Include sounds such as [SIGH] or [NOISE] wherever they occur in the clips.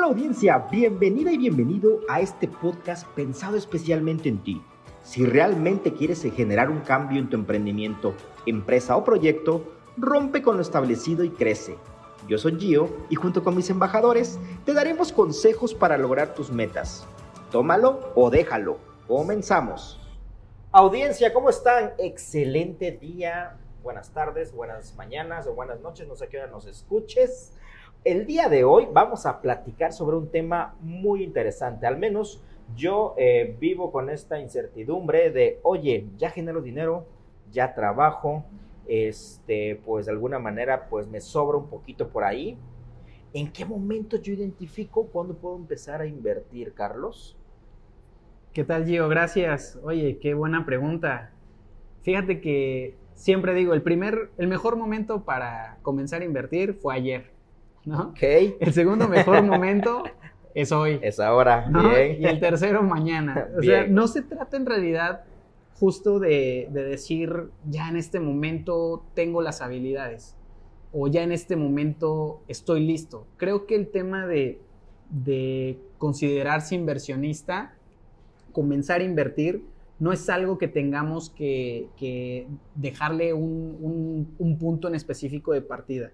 Hola audiencia, bienvenida y bienvenido a este podcast pensado especialmente en ti. Si realmente quieres generar un cambio en tu emprendimiento, empresa o proyecto, rompe con lo establecido y crece. Yo soy Gio y junto con mis embajadores te daremos consejos para lograr tus metas. Tómalo o déjalo. Comenzamos. Audiencia, ¿cómo están? Excelente día. Buenas tardes, buenas mañanas o buenas noches, no sé qué hora nos escuches. El día de hoy vamos a platicar sobre un tema muy interesante, al menos yo eh, vivo con esta incertidumbre de, oye, ya genero dinero, ya trabajo, este, pues de alguna manera, pues me sobra un poquito por ahí. ¿En qué momento yo identifico cuándo puedo empezar a invertir, Carlos? ¿Qué tal, Gio? Gracias. Oye, qué buena pregunta. Fíjate que siempre digo, el primer, el mejor momento para comenzar a invertir fue ayer. ¿No? Ok. [LAUGHS] El segundo mejor [LAUGHS] momento es hoy. Es ahora. ¿no? Bien. Y el tercero mañana. O sea, Bien. no se trata en realidad justo de, de decir, ya en este momento tengo las habilidades o ya en este momento estoy listo. Creo que el tema de, de considerarse inversionista, comenzar a invertir, no es algo que tengamos que, que dejarle un, un- un punto en específico de partida.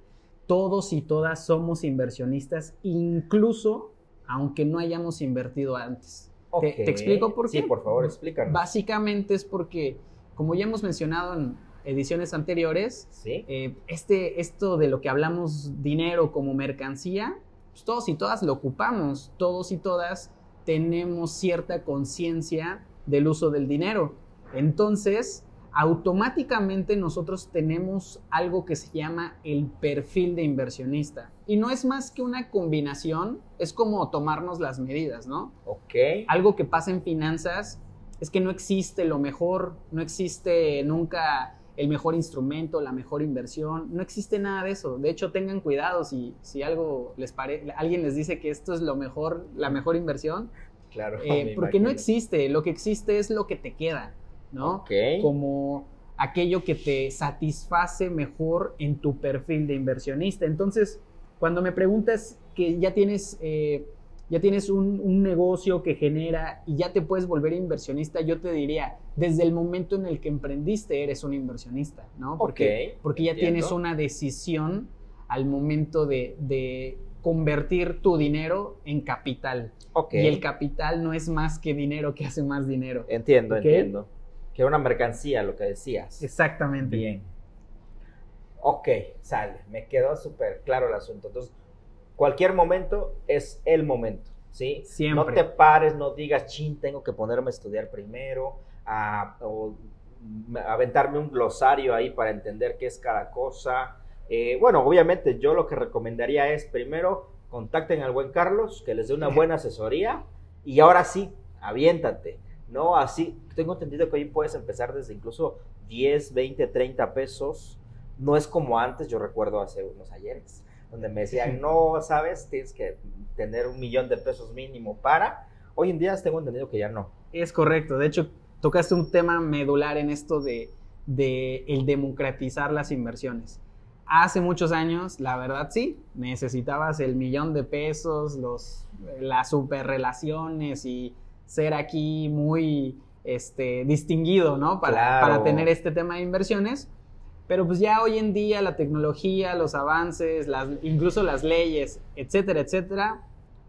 Todos y todas somos inversionistas, incluso aunque no hayamos invertido antes. ¿Te- explico por Sí, qué? por favor, explícanos. Básicamente es porque, como ya hemos mencionado en ediciones anteriores, Sí. eh, este, esto de lo que hablamos dinero como mercancía, pues todos y todas lo ocupamos, todos y todas tenemos cierta conciencia del uso del dinero. Entonces, automáticamente nosotros tenemos algo que se llama el perfil de inversionista. Y no es más que una combinación, es como tomarnos las medidas, ¿no? Ok. algo que pasa en finanzas es que no existe lo mejor, no existe nunca el mejor instrumento, la mejor inversión, no existe nada de eso. De hecho, tengan cuidado si, si algo les pare, alguien les dice que esto es lo mejor, la mejor inversión, Claro. [LAUGHS] eh, porque no existe, lo que existe es lo que te queda, ¿no? Ok. Como aquello que te satisface mejor en tu perfil de inversionista. Entonces, cuando me preguntas que ya tienes, eh, ya tienes un, un negocio que genera y ya te puedes volver inversionista, yo te diría, desde el momento en el que emprendiste eres un inversionista, ¿no? Porque, porque ya entiendo. tienes una decisión al momento de, de convertir tu dinero en capital. Ok. Y el capital no es más que dinero que hace más dinero. Entiendo, entiendo. Que era una mercancía lo que decías. Exactamente. Bien. Ok, sale. Me quedó súper claro el asunto. Entonces, cualquier momento es el momento, ¿sí? Siempre. No te pares, no digas, chin, tengo que ponerme a estudiar primero, a, o mm, aventarme un glosario ahí para entender qué es cada cosa. Eh, bueno, obviamente yo lo que recomendaría es primero contacten al buen Carlos, que les dé una [LAUGHS] buena asesoría y ahora sí, aviéntate. No, así, tengo entendido que hoy puedes empezar desde incluso 10, 20, 30 pesos. No es como antes, yo recuerdo hace unos ayeres, donde me decían, no, sabes, tienes que tener un millón de pesos mínimo para. Hoy en día tengo entendido que ya no. Es correcto. De hecho, tocaste un tema medular en esto de, de el democratizar las inversiones. Hace muchos años, la verdad sí, necesitabas el millón de pesos, los, las superrelaciones y ser aquí muy este, distinguido, ¿no? Para, Claro. para tener este tema de inversiones. Pero pues ya hoy en día la tecnología, los avances, las, incluso las leyes, etcétera, etcétera,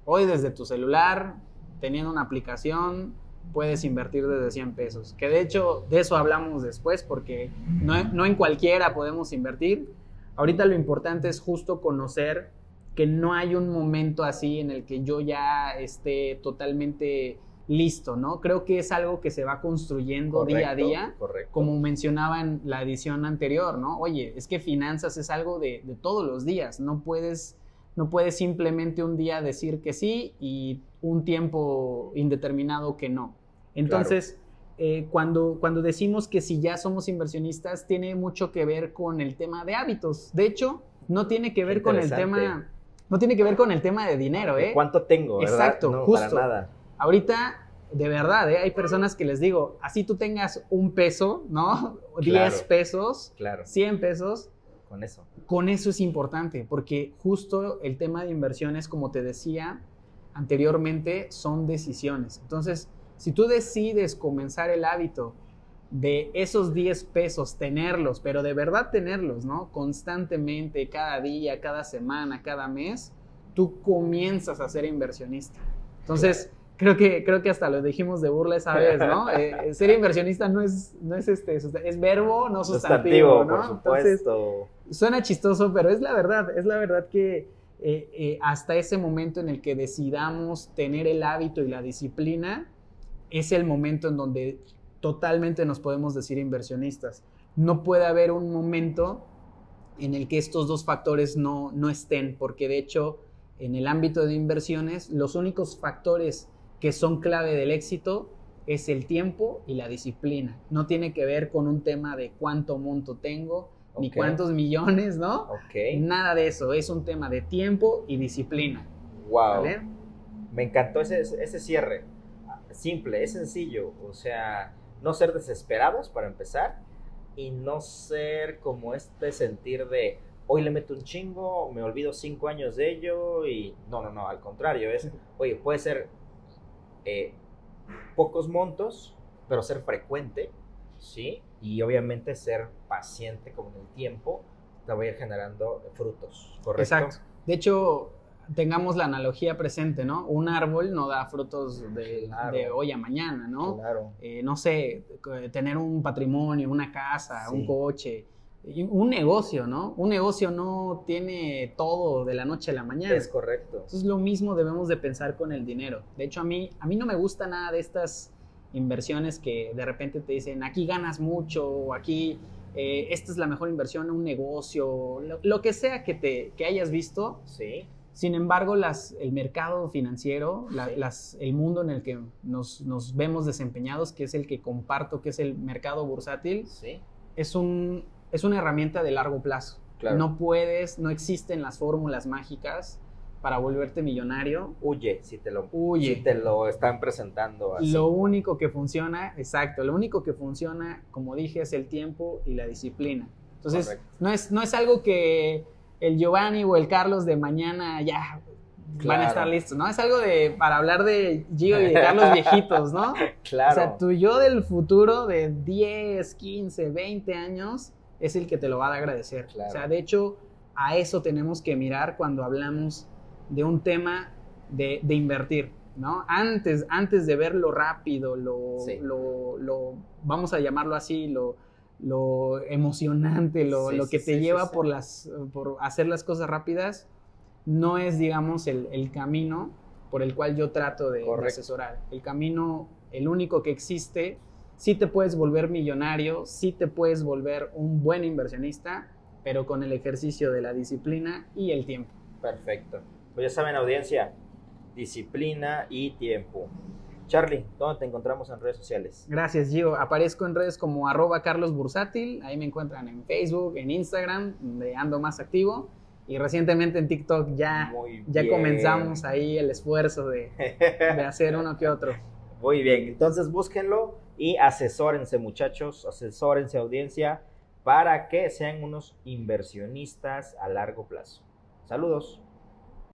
hoy desde tu celular, teniendo una aplicación, puedes invertir desde 100 pesos. Que de hecho de eso hablamos después porque no, no en cualquiera podemos invertir. Ahorita lo importante es justo conocer que no hay un momento así en el que yo ya esté totalmente listo, ¿no? Creo que es algo que se va construyendo día a día Correcto. como mencionaba en la edición anterior, ¿no? Oye, es que finanzas es algo de, de todos los días, no puedes, no puedes simplemente un día decir que sí y un tiempo indeterminado que no. Entonces, eh, cuando, cuando decimos que si ya somos inversionistas, tiene mucho que ver con el tema de hábitos. De hecho, no tiene que ver con el tema, no tiene que ver con el tema de dinero, ¿eh? ¿Cuánto tengo? ¿verdad? Exacto, no, justo. para nada. Ahorita, de verdad, ¿eh? hay personas que les digo, así tú tengas un peso, ¿no? [LAUGHS] Claro. 10 pesos, Claro, 100 pesos, con eso. con eso es importante, porque justo el tema de inversiones, como te decía, anteriormente son decisiones. Entonces, si tú decides comenzar el hábito de esos 10 pesos, tenerlos, pero de verdad tenerlos, ¿no? Constantemente, cada día, cada semana, cada mes, tú comienzas a ser inversionista. Entonces, creo que, creo que hasta lo dijimos de burla esa vez, ¿no? [LAUGHS] Eh, ser inversionista no es, no es este, es verbo, no sustantivo, ¿no? Por supuesto. suena chistoso, pero es la verdad, es la verdad que eh, eh, hasta ese momento en el que decidamos tener el hábito y la disciplina, es el momento en donde totalmente nos podemos decir inversionistas. No puede haber un momento en el que estos dos factores no, no estén, porque de hecho en el ámbito de inversiones los únicos factores que son clave del éxito es el tiempo y la disciplina. No tiene que ver con un tema de cuánto monto tengo, ni cuántos millones, ¿no? Nada de eso, es un tema de tiempo y disciplina. Wow. Me encantó ese, ese cierre. Simple, es sencillo, o sea, no ser desesperados para empezar y no ser como este sentir de hoy le meto un chingo, me olvido cinco años de ello y no, no, no, al contrario, es, oye, puede ser eh, pocos montos, pero ser frecuente, ¿sí? Y obviamente ser paciente con el tiempo te va a ir generando frutos, ¿correcto? Exacto. De hecho, tengamos la analogía presente, ¿no? Un árbol no da frutos de, hoy a mañana, ¿no? Claro. Eh, no sé, tener un patrimonio, una casa, un coche, un negocio, ¿no? Un negocio no tiene todo de la noche a la mañana. Es correcto. Entonces lo mismo debemos de pensar con el dinero. De hecho, a mí, a mí no me gusta nada de estas inversiones que de repente te dicen, aquí ganas mucho, o aquí eh, esta es la mejor inversión, un negocio, lo, que sea que, te, que hayas visto. Sí sin embargo, las, el mercado financiero, las, el mundo en el que nos, nos, vemos desempeñados, que es el que comparto, que es el mercado bursátil, es, un, es una herramienta de largo plazo. No puedes, no existen las fórmulas mágicas para volverte millonario. Huye si te lo, Si te lo están presentando así. Lo único que funciona, exacto, lo único que funciona, como dije, es el tiempo y la disciplina. Entonces, no es, no es algo que el Giovanni o el Carlos de mañana ya van a estar listos, ¿no? Es algo de, para hablar de Gio y de Carlos viejitos, ¿no? [LAUGHS] Claro. O sea, tu yo del futuro de 10, 15, 20 años es el que te lo va a agradecer. O sea, de hecho, a eso tenemos que mirar cuando hablamos de un tema de, invertir, ¿no? Antes, antes de ver lo rápido, lo, lo, vamos a llamarlo así, lo, lo emocionante, lo, que te lleva por, las, por hacer las cosas rápidas, no es, digamos, el, camino por el cual yo trato de, asesorar. El camino, el único que existe, sí te puedes volver millonario, sí te puedes volver un buen inversionista, pero con el ejercicio de la disciplina y el tiempo. Perfecto. Pues ya saben, audiencia, disciplina y tiempo. Charlie, ¿dónde te encontramos en redes sociales? Gracias, Gio. Aparezco en redes como arroba Carlos Bursátil. Ahí me encuentran en Facebook, en Instagram, donde ando más activo. Y recientemente en TikTok ya, ya comenzamos ahí el esfuerzo de, de hacer uno que otro. Muy bien, entonces búsquenlo y asesórense muchachos, asesórense audiencia para que sean unos inversionistas a largo plazo. Saludos.